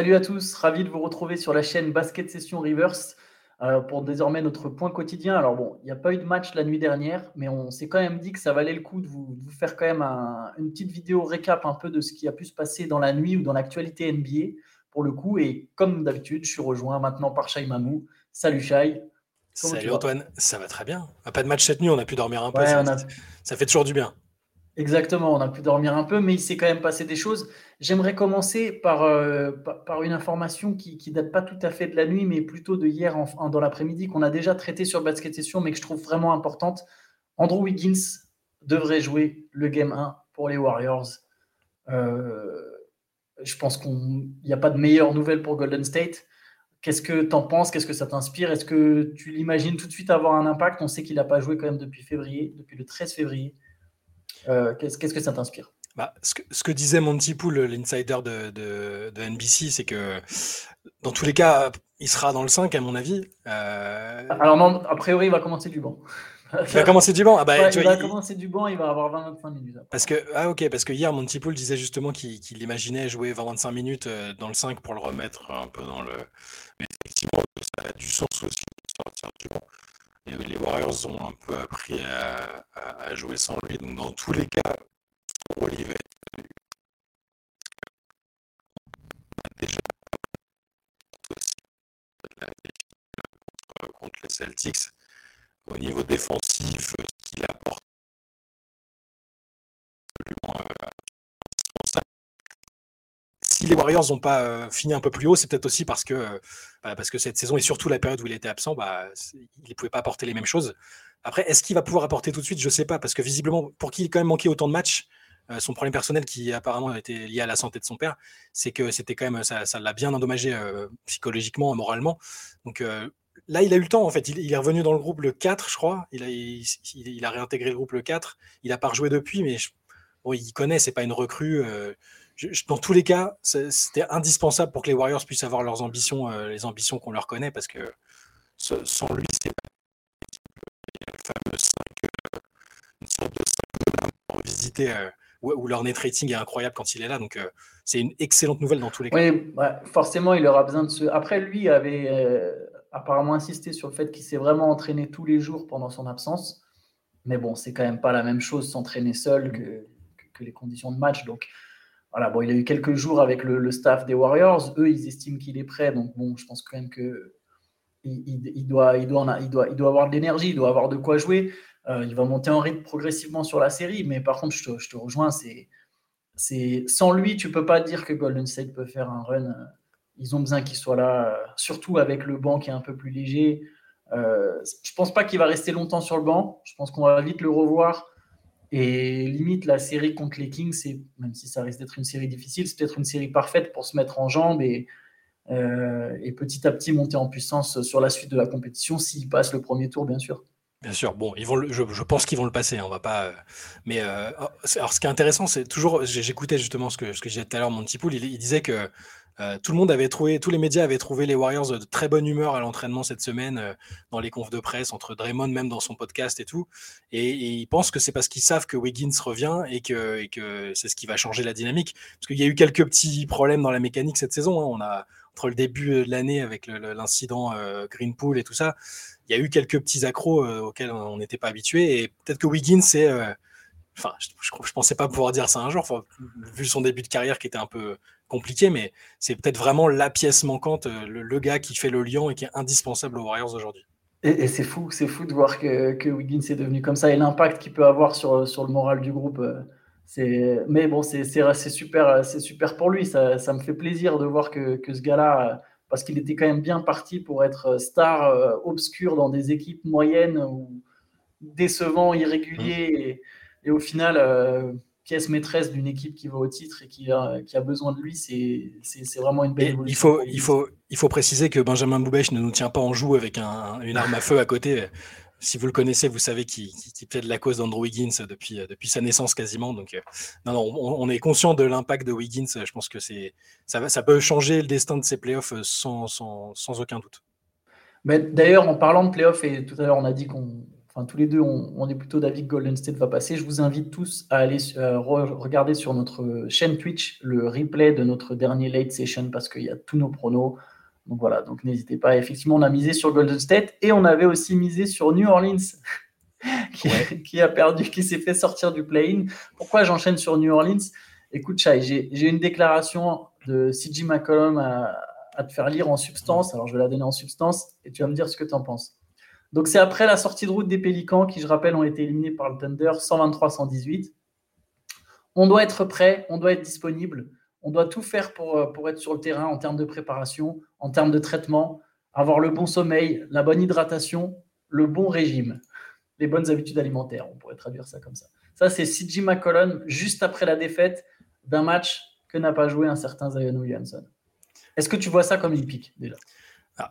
Salut à tous, ravi de vous retrouver sur la chaîne Basket Session Reverse euh, pour désormais notre point quotidien. Alors bon, il n'y a pas eu de match la nuit dernière, mais on s'est quand même dit que ça valait le coup de vous, faire quand même une petite vidéo récap un peu de ce qui a pu se passer dans la nuit ou dans l'actualité NBA pour le coup. Et comme d'habitude, je suis rejoint maintenant par Shai Mamou. Salut Shai. Salut Antoine, ça va très bien. Pas de match cette nuit, on a pu dormir un peu. ça fait toujours du bien. Exactement, on a pu dormir un peu, mais il s'est quand même passé des choses. J'aimerais commencer par, euh, par une information qui ne date pas tout à fait de la nuit, mais plutôt de hier dans l'après-midi, qu'on a déjà traité sur Basket Session, mais que je trouve vraiment importante. Andrew Wiggins devrait jouer le Game 1 pour les Warriors. Euh, je pense qu'il n'y a pas de meilleure nouvelle pour Golden State. Qu'est-ce que tu en penses? Qu'est-ce que ça t'inspire? Est-ce que tu l'imagines tout de suite avoir un impact? On sait qu'il n'a pas joué quand même depuis février, depuis le 13 février. Euh, qu'est-ce, que ça t'inspire? Bah, ce, que, disait Monty Pool, l'insider de, NBC, c'est que dans tous les cas, il sera dans le 5, à mon avis. Euh, Alors, non, a priori, il va commencer du banc. Il va commencer du banc ah bah, Il va commencer du banc, il va avoir 20-25 minutes. Parce que, ah, ok, parce que hier, Monty Pool disait justement qu'il, imaginait jouer 20-25 minutes euh, dans le 5 pour le remettre un peu dans le. Mais effectivement, ça a du sens aussi de sortir du banc les Warriors ont un peu appris à, jouer sans lui. Donc dans tous les cas, Olivier déjà contre les Celtics au niveau défensif, ce qu'il apporte absolument euh, si les Warriors n'ont pas euh, fini un peu plus haut, c'est peut-être aussi parce que, euh, bah, parce que cette saison et surtout la période où il était absent, bah, il ne pouvait pas apporter les mêmes choses. Après, est-ce qu'il va pouvoir apporter tout de suite? Je ne sais pas, parce que visiblement, pour qu'il ait quand même manqué autant de matchs, euh, son problème personnel qui apparemment était lié à la santé de son père, c'est que c'était quand même ça, l'a bien endommagé psychologiquement, moralement. Donc là, il a eu le temps en fait. Il, est revenu dans le groupe le 4, je crois. Il a, il, a réintégré le groupe le 4. Il n'a pas rejoué depuis, mais bon, il connaît, c'est pas une recrue dans tous les cas, c'était indispensable pour que les Warriors puissent avoir leurs ambitions, euh, les ambitions qu'on leur connaît, parce que sans lui, c'est pas le fameux 5, euh, une sorte de 5 pour visiter, euh, où, leur net rating est incroyable quand il est là. Donc, c'est une excellente nouvelle dans tous les cas. Oui, forcément, il aura besoin de ce. Après, lui avait apparemment insisté sur le fait qu'il s'est vraiment entraîné tous les jours pendant son absence. Mais bon, c'est quand même pas la même chose s'entraîner seul que, que, les conditions de match. Donc, voilà, bon, il a eu quelques jours avec le, staff des Warriors. Eux, ils estiment qu'il est prêt. Donc, bon, je pense quand même que il, doit, avoir de l'énergie, il doit avoir de quoi jouer. Euh, il va monter en rythme progressivement sur la série. Mais par contre, je te, rejoins. C'est, sans lui, tu peux pas dire que Golden State peut faire un run. Ils ont besoin qu'il soit là, surtout avec le banc qui est un peu plus léger. Euh, je pense pas qu'il va rester longtemps sur le banc. Je pense qu'on va vite le revoir. Et limite, la série contre les Kings, même si ça risque d'être une série difficile, c'est peut-être une série parfaite pour se mettre en jambes et, euh, et petit à petit monter en puissance sur la suite de la compétition, s'ils passent le premier tour, bien sûr. Bien sûr, bon, ils vont je, pense qu'ils vont le passer, hein, on va pas. Euh, mais euh, alors, ce qui est intéressant, c'est toujours, j'écoutais justement ce que, ce que je disais tout à l'heure, mon petit il disait que euh, tout le monde avait trouvé, tous les médias avaient trouvé les Warriors de très bonne humeur à l'entraînement cette semaine, euh, dans les confs de presse, entre Draymond même dans son podcast et tout. Et, ils pensent que c'est parce qu'ils savent que Wiggins revient et que, c'est ce qui va changer la dynamique. Parce qu'il y a eu quelques petits problèmes dans la mécanique cette saison. Hein. On a entre le début de l'année avec l'incident euh, Greenpool et tout ça, il y a eu quelques petits accros auxquels on n'était pas habitué. Et peut-être que Wiggins c'est Enfin, je, ne pensais pas pouvoir dire ça un jour, vu son début de carrière qui était un peu compliqué, mais c'est peut-être vraiment la pièce manquante, euh, le, gars qui fait le lion et qui est indispensable aux Warriors aujourd'hui. Et, c'est fou, c'est fou de voir que, que, Wiggins est devenu comme ça et l'impact qu'il peut avoir sur, sur le moral du groupe. Euh, c'est, mais bon, c'est, super, c'est super pour lui. Ça, ça, me fait plaisir de voir que, que ce gars-là, parce qu'il était quand même bien parti pour être star euh, obscur dans des équipes moyennes ou décevant, irrégulier. Mmh. Et, au final, pièce maîtresse d'une équipe qui va au titre et qui a, qui a besoin de lui, c'est vraiment une belle Il faut, il, faut, il faut préciser que Benjamin Boubèche ne nous tient pas en joue avec un, une arme à feu à côté. Si vous le connaissez, vous savez qu'il fait de la cause d'Andrew Wiggins depuis, depuis sa naissance quasiment. Donc, euh, non, non, on, est conscient de l'impact de Wiggins. Je pense que ça, ça peut changer le destin de ces playoffs sans, sans, sans aucun doute. D'ailleurs, en parlant de playoffs, et tout à l'heure on a dit qu'on enfin tous les deux, on, est plutôt d'avis que Golden State va passer. Je vous invite tous à aller regarder sur notre chaîne Twitch le replay de notre dernier late session parce qu'il y a tous nos pronos. Donc voilà, donc n'hésitez pas. Effectivement, on a misé sur Golden State et on avait aussi misé sur New Orleans. qui, a perdu, qui s'est fait sortir du play-in. Pourquoi j'enchaîne sur New Orleans? Écoute, Chai, j'ai une déclaration de CJ McCollum à, à, te faire lire en substance. Alors, je vais la donner en substance et tu vas me dire ce que tu en penses. Donc, c'est après la sortie de route des Pélicans qui, je rappelle, ont été éliminés par le Thunder 123-118. On doit être prêt, on doit être disponible, on doit tout faire pour, pour être sur le terrain en termes de préparation, en termes de traitement, avoir le bon sommeil, la bonne hydratation, le bon régime les bonnes habitudes alimentaires. On pourrait traduire ça comme ça. Ça, c'est CJ McCollum juste après la défaite d'un match que n'a pas joué un certain Zion Williamson. Est-ce que tu vois ça comme une pique déjà?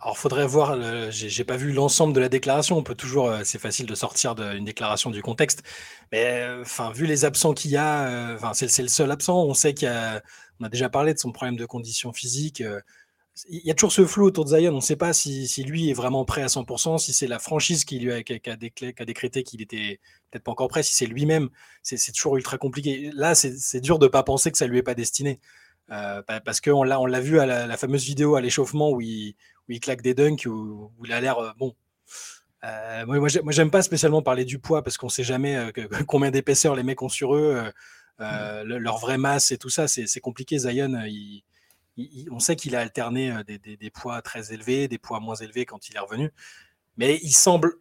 Alors, faudrait voir. J'ai pas vu l'ensemble de la déclaration. On peut toujours. Euh, c'est facile de sortir d'une déclaration du contexte. Mais euh, enfin, vu les absents qu'il y a, euh, enfin, c'est le seul absent. On sait qu'il a. A déjà parlé de son problème de condition physique il y a toujours ce flou autour de Zion. On ne sait pas si, lui est vraiment prêt à 100%, si c'est la franchise qui lui a, décrété qu'il était peut-être pas encore prêt, si c'est lui-même. C'est toujours ultra compliqué. Là, c'est dur de ne pas penser que ça lui est pas destiné. Euh, parce qu'on l'a, on l'a vu à la, fameuse vidéo à l'échauffement où il, claque des dunks, où, il a l'air euh, bon. Euh, moi, moi, j'aime pas spécialement parler du poids parce qu'on ne sait jamais combien d'épaisseur les mecs ont sur eux, mmh. leur vraie masse et tout ça. C'est compliqué. Zion, il, on sait qu'il a alterné des, poids très élevés, des poids moins élevés quand il est revenu, mais il semble,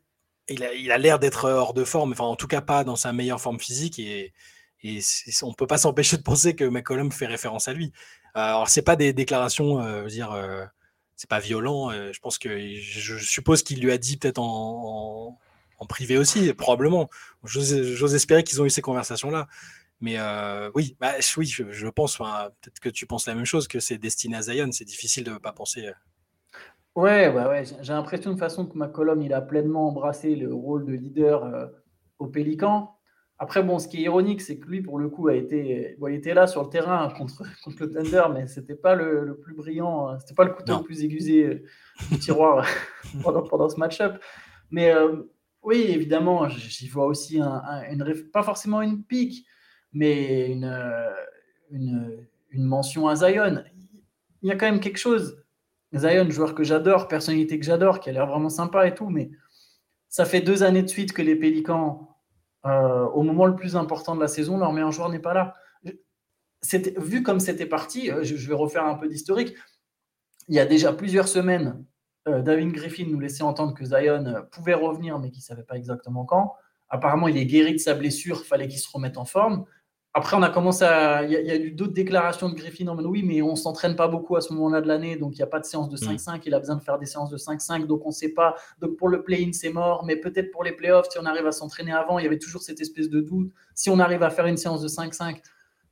il a l'air d'être hors de forme, enfin en tout cas pas dans sa meilleure forme physique et, on ne peut pas s'empêcher de penser que McCollum fait référence à lui. Alors c'est pas des déclarations, euh, dire, euh, c'est pas violent. je pense que je, suppose qu'il lui a dit peut-être en, privé aussi, probablement. J'ose espérer qu'ils ont eu ces conversations là. Mais euh, oui, bah, oui, je, pense, peut-être que tu penses la même chose, que c'est destiné à Zion, c'est difficile de ne pas penser. Euh. Ouais, ouais, j'ai l'impression de façon que McCollum, il a pleinement embrassé le rôle de leader euh, au Pélican. Après, bon, ce qui est ironique, c'est que lui, pour le coup, a été, il était là sur le terrain contre, contre le Thunder, mais c'était pas le, plus brillant, c'était pas le couteau le plus aiguisé du tiroir pendant, pendant, ce match-up. Mais oui, évidemment, j'y vois aussi un, une, pas forcément une pique, mais une, une, une, mention à Zion. Il y a quand même quelque chose. Zion, joueur que j'adore, personnalité que j'adore, qui a l'air vraiment sympa et tout, mais ça fait deux années de suite que les Pélicans, euh, au moment le plus important de la saison, leur meilleur joueur n'est pas là. Vu comme c'était parti, euh, je, vais refaire un peu d'historique. Il y a déjà plusieurs semaines, euh, David Griffin nous laissait entendre que Zion pouvait revenir, mais qu'il ne savait pas exactement quand. Apparemment, il est guéri de sa blessure, fallait qu'il se remette en forme. Après, on a commencé à. Il y, a eu d'autres déclarations de Griffin en mode oui, mais on ne s'entraîne pas beaucoup à ce moment-là de l'année, donc il n'y a pas de séance de 5-5. Mm. Il a besoin de faire des séances de 5-5, donc on ne sait pas. Donc pour le play-in, c'est mort, mais peut-être pour les playoffs, si on arrive à s'entraîner avant, il y avait toujours cette espèce de doute. Si on arrive à faire une séance de 5-5,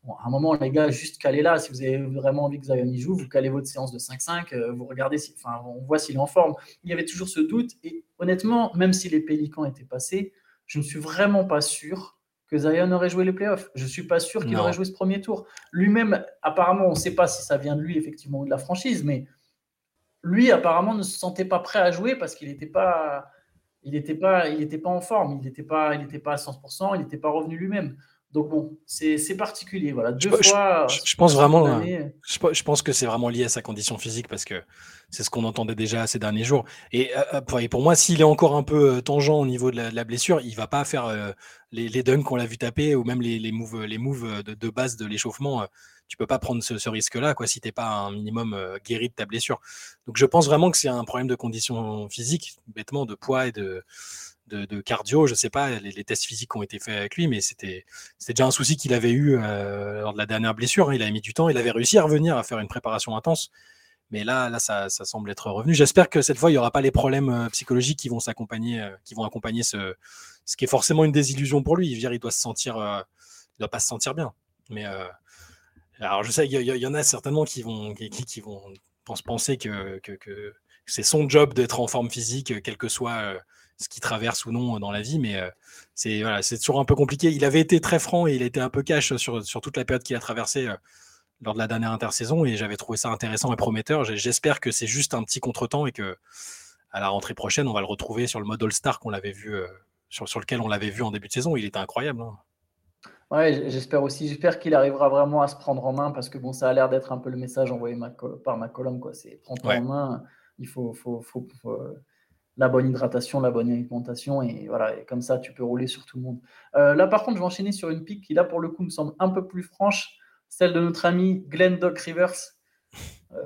à un moment, les gars, juste calez là. Si vous avez vraiment envie que Zion y joue, vous calez votre séance de 5-5, euh, vous regardez, si, enfin, on voit s'il est en forme. Il y avait toujours ce doute, et honnêtement, même si les Pélicans étaient passés, je ne suis vraiment pas sûr que Zion aurait joué les playoffs. Je ne suis pas sûr qu'il aurait joué ce premier tour. Lui-même, apparemment, on ne sait pas si ça vient de lui, effectivement, ou de la franchise, mais lui, apparemment, ne se sentait pas prêt à jouer parce qu'il n'était pas, il était pas, il était pas en forme, il n'était pas, il était pas à 100%, il n'était pas revenu lui-même. Donc bon, c'est particulier. Voilà, deux je, fois. Je, pense vraiment. Je, pense que c'est vraiment lié à sa condition physique parce que c'est ce qu'on entendait déjà ces derniers jours. Et, euh, euh, pour moi, s'il est encore un peu euh, tangent au niveau de la, blessure, il va pas faire les, les, dunks qu'on l'a vu taper ou même les, les moves, les moves de, base de l'échauffement. Tu peux pas prendre ce, risque-là, quoi, si t'es pas un minimum guéri de ta blessure. Donc, je pense vraiment que c'est un problème de condition physique, bêtement, de poids et de de, cardio. Je sais pas les, tests physiques ont été faits avec lui, mais c'était déjà un souci qu'il avait eu euh, lors de la dernière blessure. Hein. Il a mis du temps, il avait réussi à revenir à faire une préparation intense. Mais là, là ça, semble être revenu. J'espère que cette fois, il n'y aura pas les problèmes euh, psychologiques qui vont s'accompagner, euh, qui vont accompagner ce, ce qui est forcément une désillusion pour lui. Il, doit se sentir, il doit pas se sentir bien. Mais alors, je sais, il y, en a certainement qui vont, qui, vont penser que, que c'est son job d'être en forme physique, quel que soit ce qui traverse ou non dans la vie, mais c'est voilà, toujours un peu compliqué. Il avait été très franc et il était un peu cash sur, sur toute la période qu'il a traversée lors de la dernière intersaison et j'avais trouvé ça intéressant et prometteur. J'espère que c'est juste un petit contretemps et que à la rentrée prochaine, on va le retrouver sur le mode All-Star qu'on l'avait vu sur, sur lequel on l'avait vu en début de saison. Il était incroyable. Hein. Ouais, j'espère aussi. J'espère qu'il arrivera vraiment à se prendre en main parce que bon, ça a l'air d'être un peu le message envoyé par ma colonne. Quoi. C'est prendre en main. Il faut, faut, faut, euh, la bonne hydratation, la bonne alimentation et voilà. Et comme ça, tu peux rouler sur tout le monde. Euh, là, par contre, je vais enchaîner sur une pique qui là pour le coup me semble un peu plus franche, celle de notre ami Glenn Doc Rivers. Euh,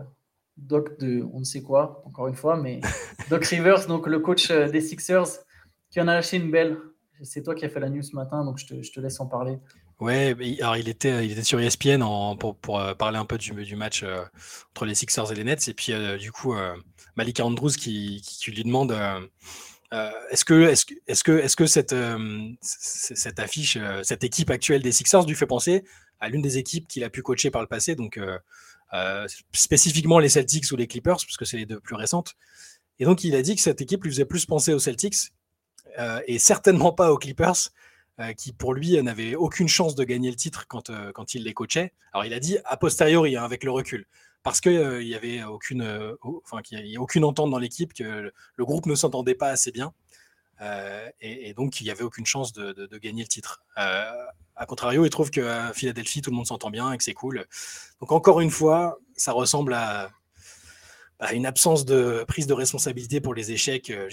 Doc de on ne sait quoi, encore une fois, mais Doc Rivers, donc le coach des Sixers, qui en a lâché une belle c'est toi qui as fait la news ce matin, donc je te, laisse en parler. Ouais, alors il était, il était sur ESPN pour, euh, parler un peu du, du match euh, entre les Sixers et les Nets. Et puis, euh, du coup, Malika Andrews qui, lui demande est-ce que, est -ce, est -ce que, est -ce que cette, cette affiche, cette équipe actuelle des Sixers lui fait penser à l'une des équipes qu'il a pu coacher par le passé, donc spécifiquement les Celtics ou les Clippers, parce que c'est les deux plus récentes. Et donc, il a dit que cette équipe lui faisait plus penser aux Celtics euh, et certainement pas aux Clippers, euh, qui pour lui n'avaient aucune chance de gagner le titre quand, euh, quand il les coachait. Alors il a dit a posteriori, hein, avec le recul, parce qu'il il n'y avait aucune, enfin, qu'il y a aucune entente dans l'équipe, que le, groupe ne s'entendait pas assez bien. Et, donc, il n'y avait aucune chance de, de, gagner le titre. a contrario, il trouve qu'à Philadelphie, tout le monde s'entend bien et que c'est cool. Donc, encore une fois, ça ressemble à, une absence de prise de responsabilité pour les échecs. Euh,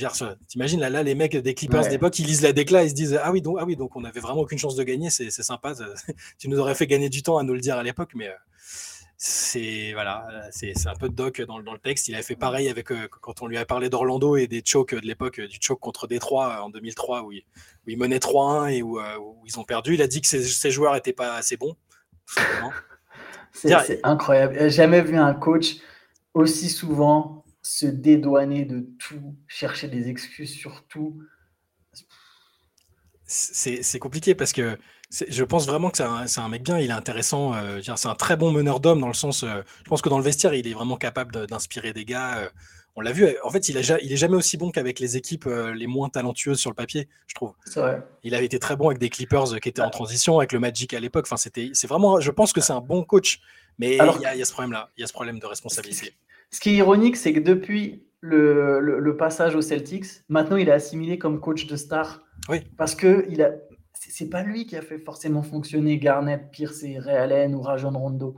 t'imagines là, là, les mecs des Clippers d'époque, ils lisent la décla, ils se disent ah oui donc ah oui donc on avait vraiment aucune chance de gagner, c'est sympa. tu nous aurais fait gagner du temps à nous le dire à l'époque, mais euh, c'est voilà, c'est un peu de doc dans, dans, le texte. Il avait fait pareil avec euh, quand on lui a parlé d'Orlando et des chokes de l'époque, du choke contre Détroit en 2003 où il, où il menait 3-1 et où, ils ont perdu. Il a dit que ses, ses joueurs n'étaient pas assez bons. C'est incroyable. Jamais vu un coach aussi souvent se dédouaner de tout, chercher des excuses sur tout. C'est compliqué parce que je pense vraiment que c'est un, mec bien, il est intéressant. Euh, c'est un très bon meneur d'hommes dans le sens. Euh, je pense que dans le vestiaire, il est vraiment capable d'inspirer des gars. Euh, on l'a vu, en fait, il, a, il est jamais aussi bon qu'avec les équipes les moins talentueuses sur le papier, je trouve. Il avait été très bon avec des Clippers qui étaient en transition, avec le Magic à l'époque. Enfin, c'était, c'est vraiment, je pense que c'est un bon coach, mais il y, a ce problème-là, il y a ce problème de responsabilité. Ce qui est ironique, c'est que depuis le, passage aux Celtics, maintenant il est assimilé comme coach de star. Oui. Parce que il a, c'est pas lui qui a fait forcément fonctionner Garnett, Pierce et Ray Allen ou Rajon Rondo.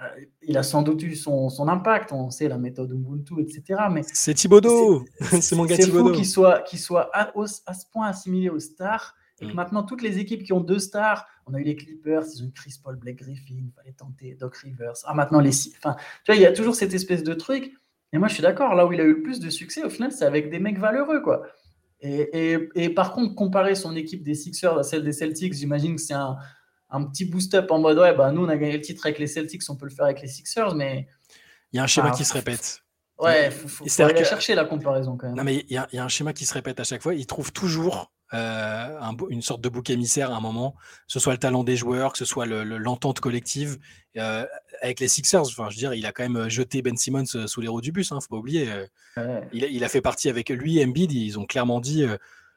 Euh, il a sans doute eu son, impact, on sait la méthode Ubuntu, etc. Mais c'est Thibodeau, c'est mon gars Thibodeau. C'est fou qu'il soit, à, à, ce point assimilé aux stars et mm. maintenant, toutes les équipes qui ont deux stars, on a eu les Clippers, ils ont eu Chris Paul, Blake Griffin, il fallait tenter Doc Rivers. Ah, maintenant, les. Enfin, tu vois, il y a toujours cette espèce de truc. Et moi, je suis d'accord, là où il a eu le plus de succès, au final, c'est avec des mecs valeureux, quoi. Et, et, par contre, comparer son équipe des Sixers à celle des Celtics, j'imagine que c'est un, un, petit boost-up en mode ouais, bah, nous, on a gagné le titre avec les Celtics, on peut le faire avec les Sixers, mais. Il y a un schéma qui se répète. Ouais, il faut, faut, aller chercher la comparaison quand même. Non, mais il y, y, a un schéma qui se répète à chaque fois. Il trouve toujours euh, une sorte de bouc émissaire à un moment, que ce soit le talent des joueurs, que ce soit l'entente collective. Euh, avec les Sixers, enfin, je veux dire, il a quand même jeté Ben Simmons euh, sous les roues du bus, hein, faut pas oublier. Il, a fait partie avec lui, Embiid, ils ont clairement dit.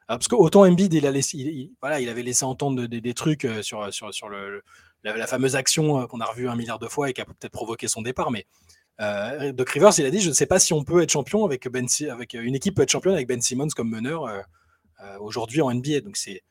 parce que autant Embiid, il, a laissé, voilà, il avait laissé entendre des, trucs sur, sur, sur le, la, fameuse action qu'on a revue un milliard de fois et qui a peut-être provoqué son départ, mais Doc Rivers, il a dit, je ne sais pas si on peut être champion avec, ben, avec une équipe peut être championne avec Ben Simmons comme meneur. Euh, aujourd'hui en NBA. Donc c'est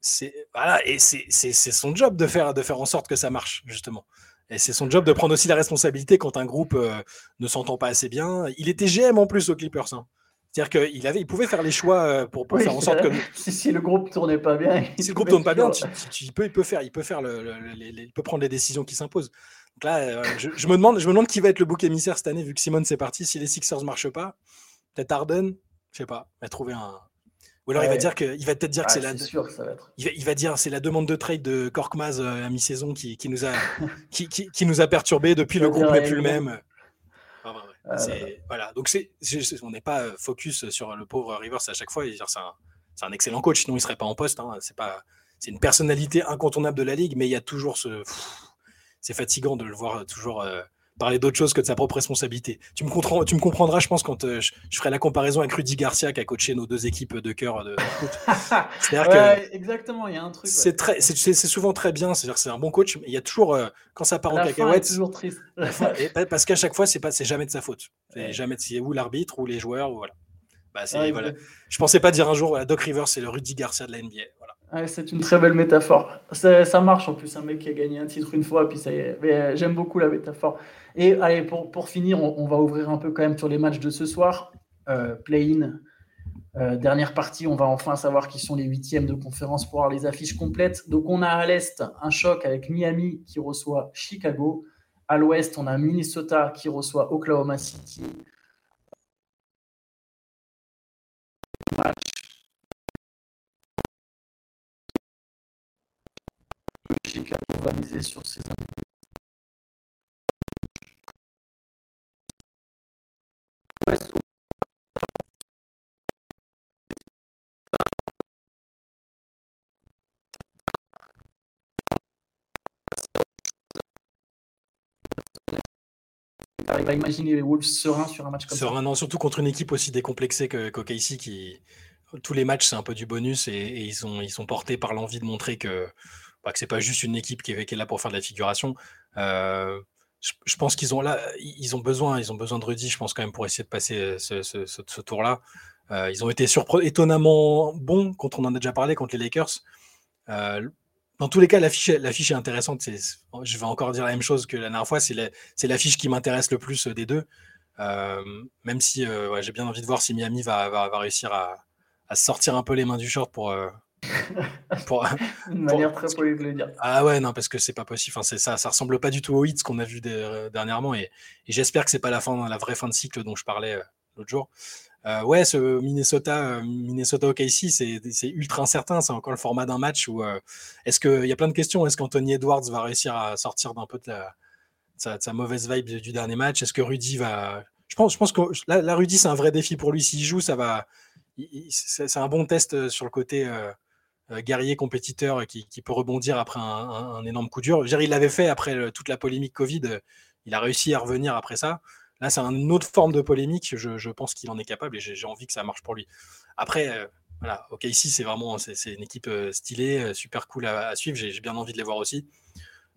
c'est voilà et c'est son job de faire de faire en sorte que ça marche justement. Et c'est son job de prendre aussi la responsabilité quand un groupe euh, ne s'entend pas assez bien. Il était GM en plus aux Clippers. Hein. C'est-à-dire qu'il avait, il pouvait faire les choix euh, pour, faire en sorte que si, le groupe tournait pas bien, si le groupe tourne pas bien, il peut, il peut faire, il peut faire le, il peut prendre les décisions qui s'imposent. Donc là, je, me demande, je me demande qui va être le bouc émissaire cette année vu que Simone c'est parti. Si les Sixers marchent pas, peut-être Harden, je sais pas, va trouver un, ou alors il va dire que, il va peut-être dire que ah, c'est la. Sûr ça va être... il, va, dire c'est la demande de trade de Korkmaz euh, à mi-saison qui, qui, nous a qui, qui, nous a perturbé depuis le groupe n'est plus le même. Ah, voilà. Donc c'est, on n'est pas euh, focus sur le pauvre Rivers à chaque fois. C'est un, c'est un excellent coach, sinon il serait pas en poste. Hein. C'est pas, c'est une personnalité incontournable de la ligue, mais il y a toujours ce, c'est fatigant de le voir toujours. Euh, parler d'autre chose que de sa propre responsabilité. Tu me, comprends, tu me comprendras, je pense, quand euh, je, ferai la comparaison avec Rudy Garcia qui a coaché nos deux équipes de cœur de, exactement, il y a un truc. C'est très, c'est souvent très bien, c'est-à-dire c'est un bon coach, mais il y a toujours euh, quand ça part en cacahuète, toujours triste. parce qu'à chaque fois, c'est pas, c'est jamais de sa faute. C'est jamais c'est ou l'arbitre ou les joueurs, voilà. Bah, voilà. Je pensais pas dire un jour, Doc Rivers, c'est le Rudy Garcia de la NBA. C'est une très belle métaphore. Ça, marche en plus, un mec qui a gagné un titre une fois, puis ça y est. Euh, j'aime beaucoup la métaphore. Et allez, pour, pour finir, on, va ouvrir un peu quand même sur les matchs de ce soir. Euh, Play-in, euh, dernière partie, on va enfin savoir qui sont les huitièmes de conférence pour avoir les affiches complètes. Donc on a à l'Est un choc avec Miami qui reçoit Chicago. À l'Ouest, on a Minnesota qui reçoit Oklahoma City. Chicago va miser sur ses à imaginer les Wolves sereins sur un match comme ça? non, surtout contre une équipe aussi décomplexée que qu'OKC qui tous les matchs c'est un peu du bonus et, ils sont portés par l'envie de montrer que bah, que c'est pas juste une équipe qui est, là pour faire de la figuration. Euh, je, pense qu'ils ont là ils ont besoin ils ont besoin de Rudy je pense quand même pour essayer de passer euh, ce, tour là. Euh, ils ont été étonnamment bons contre on en a déjà parlé contre les Lakers. Dans tous les cas, l'affiche, est intéressante. je vais encore dire la même chose que la dernière fois. C'est l'affiche qui m'intéresse le plus des deux. Même si j'ai bien envie de voir si Miami va, réussir à, sortir un peu les mains du short pour. pour Une manière très polie de le dire. Ah ouais, non, parce que c'est pas possible. Enfin, ça, ça ressemble pas du tout aux hits qu'on a vu dernièrement. Et, j'espère que c'est pas la, fin, la vraie fin de cycle dont je parlais l'autre jour. Euh, ouais, ce Minnesota, euh, Minnesota OKC, c'est ultra incertain. C'est encore le format d'un match où euh, est-ce qu'il y a plein de questions. Est-ce qu'Anthony Edwards va réussir à sortir d'un peu de, sa, mauvaise vibe du, dernier match? Est-ce que Rudy va. Je pense, je pense que là, Rudy, c'est un vrai défi pour lui. S'il joue, ça va. C'est un bon test sur le côté guerrier compétiteur qui, peut rebondir après un, énorme coup dur. il l'avait fait après toute la polémique Covid. Il a réussi à revenir après ça. Là, c'est une autre forme de polémique. Je, pense qu'il en est capable et j'ai envie que ça marche pour lui. Après, euh, voilà, OK, ici, c'est vraiment une équipe euh, stylée, euh, super cool à, suivre. J'ai bien envie de les voir aussi.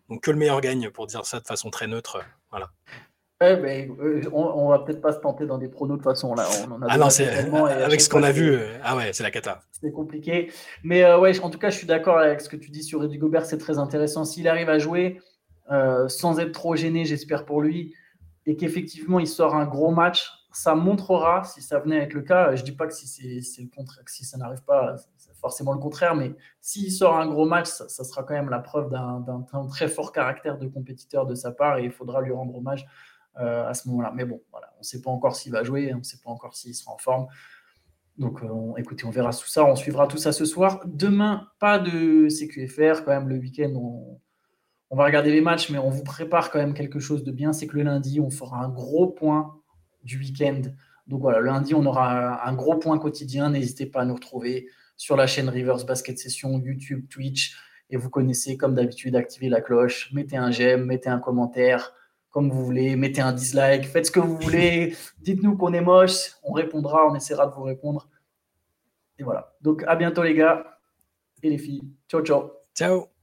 Donc, que le meilleur gagne, pour dire ça de façon très neutre. Voilà. Ben, on, va peut-être pas se tenter dans des pronos de façon là. On ah non, c'est avec ce qu'on a vu. ah ouais, c'est la cata. C'est compliqué, mais ouais, en tout cas, je suis d'accord avec ce que tu dis sur Rudy Gobert. C'est très intéressant. S'il arrive à jouer sans être trop gêné, j'espère pour lui et qu'effectivement il sort un gros match, ça montrera, si ça venait être le cas, je ne dis pas que si, c'est, le contraire, que si ça n'arrive pas, c'est forcément le contraire, mais s'il sort un gros match, ça, sera quand même la preuve d'un, très fort caractère de compétiteur de sa part et il faudra lui rendre hommage euh, à ce moment-là. Mais bon, voilà, on ne sait pas encore s'il va jouer, on ne sait pas encore s'il sera en forme. Donc euh, écoutez, on verra tout ça, on suivra tout ça ce soir. Demain, pas de CQFR, quand même le week-end, on, on va regarder les matchs, mais on vous prépare quand même quelque chose de bien. C'est que le lundi, on fera un gros point du week-end. Donc voilà, lundi, on aura un gros point quotidien. N'hésitez pas à nous retrouver sur la chaîne Rivers Basket Session, YouTube, Twitch. Et vous connaissez, comme d'habitude, activez la cloche, mettez un j'aime, mettez un commentaire, comme vous voulez, mettez un dislike, faites ce que vous voulez. Dites-nous qu'on est moche, on répondra, on essaiera de vous répondre. Et voilà. Donc à bientôt les gars et les filles. Ciao, ciao. Ciao.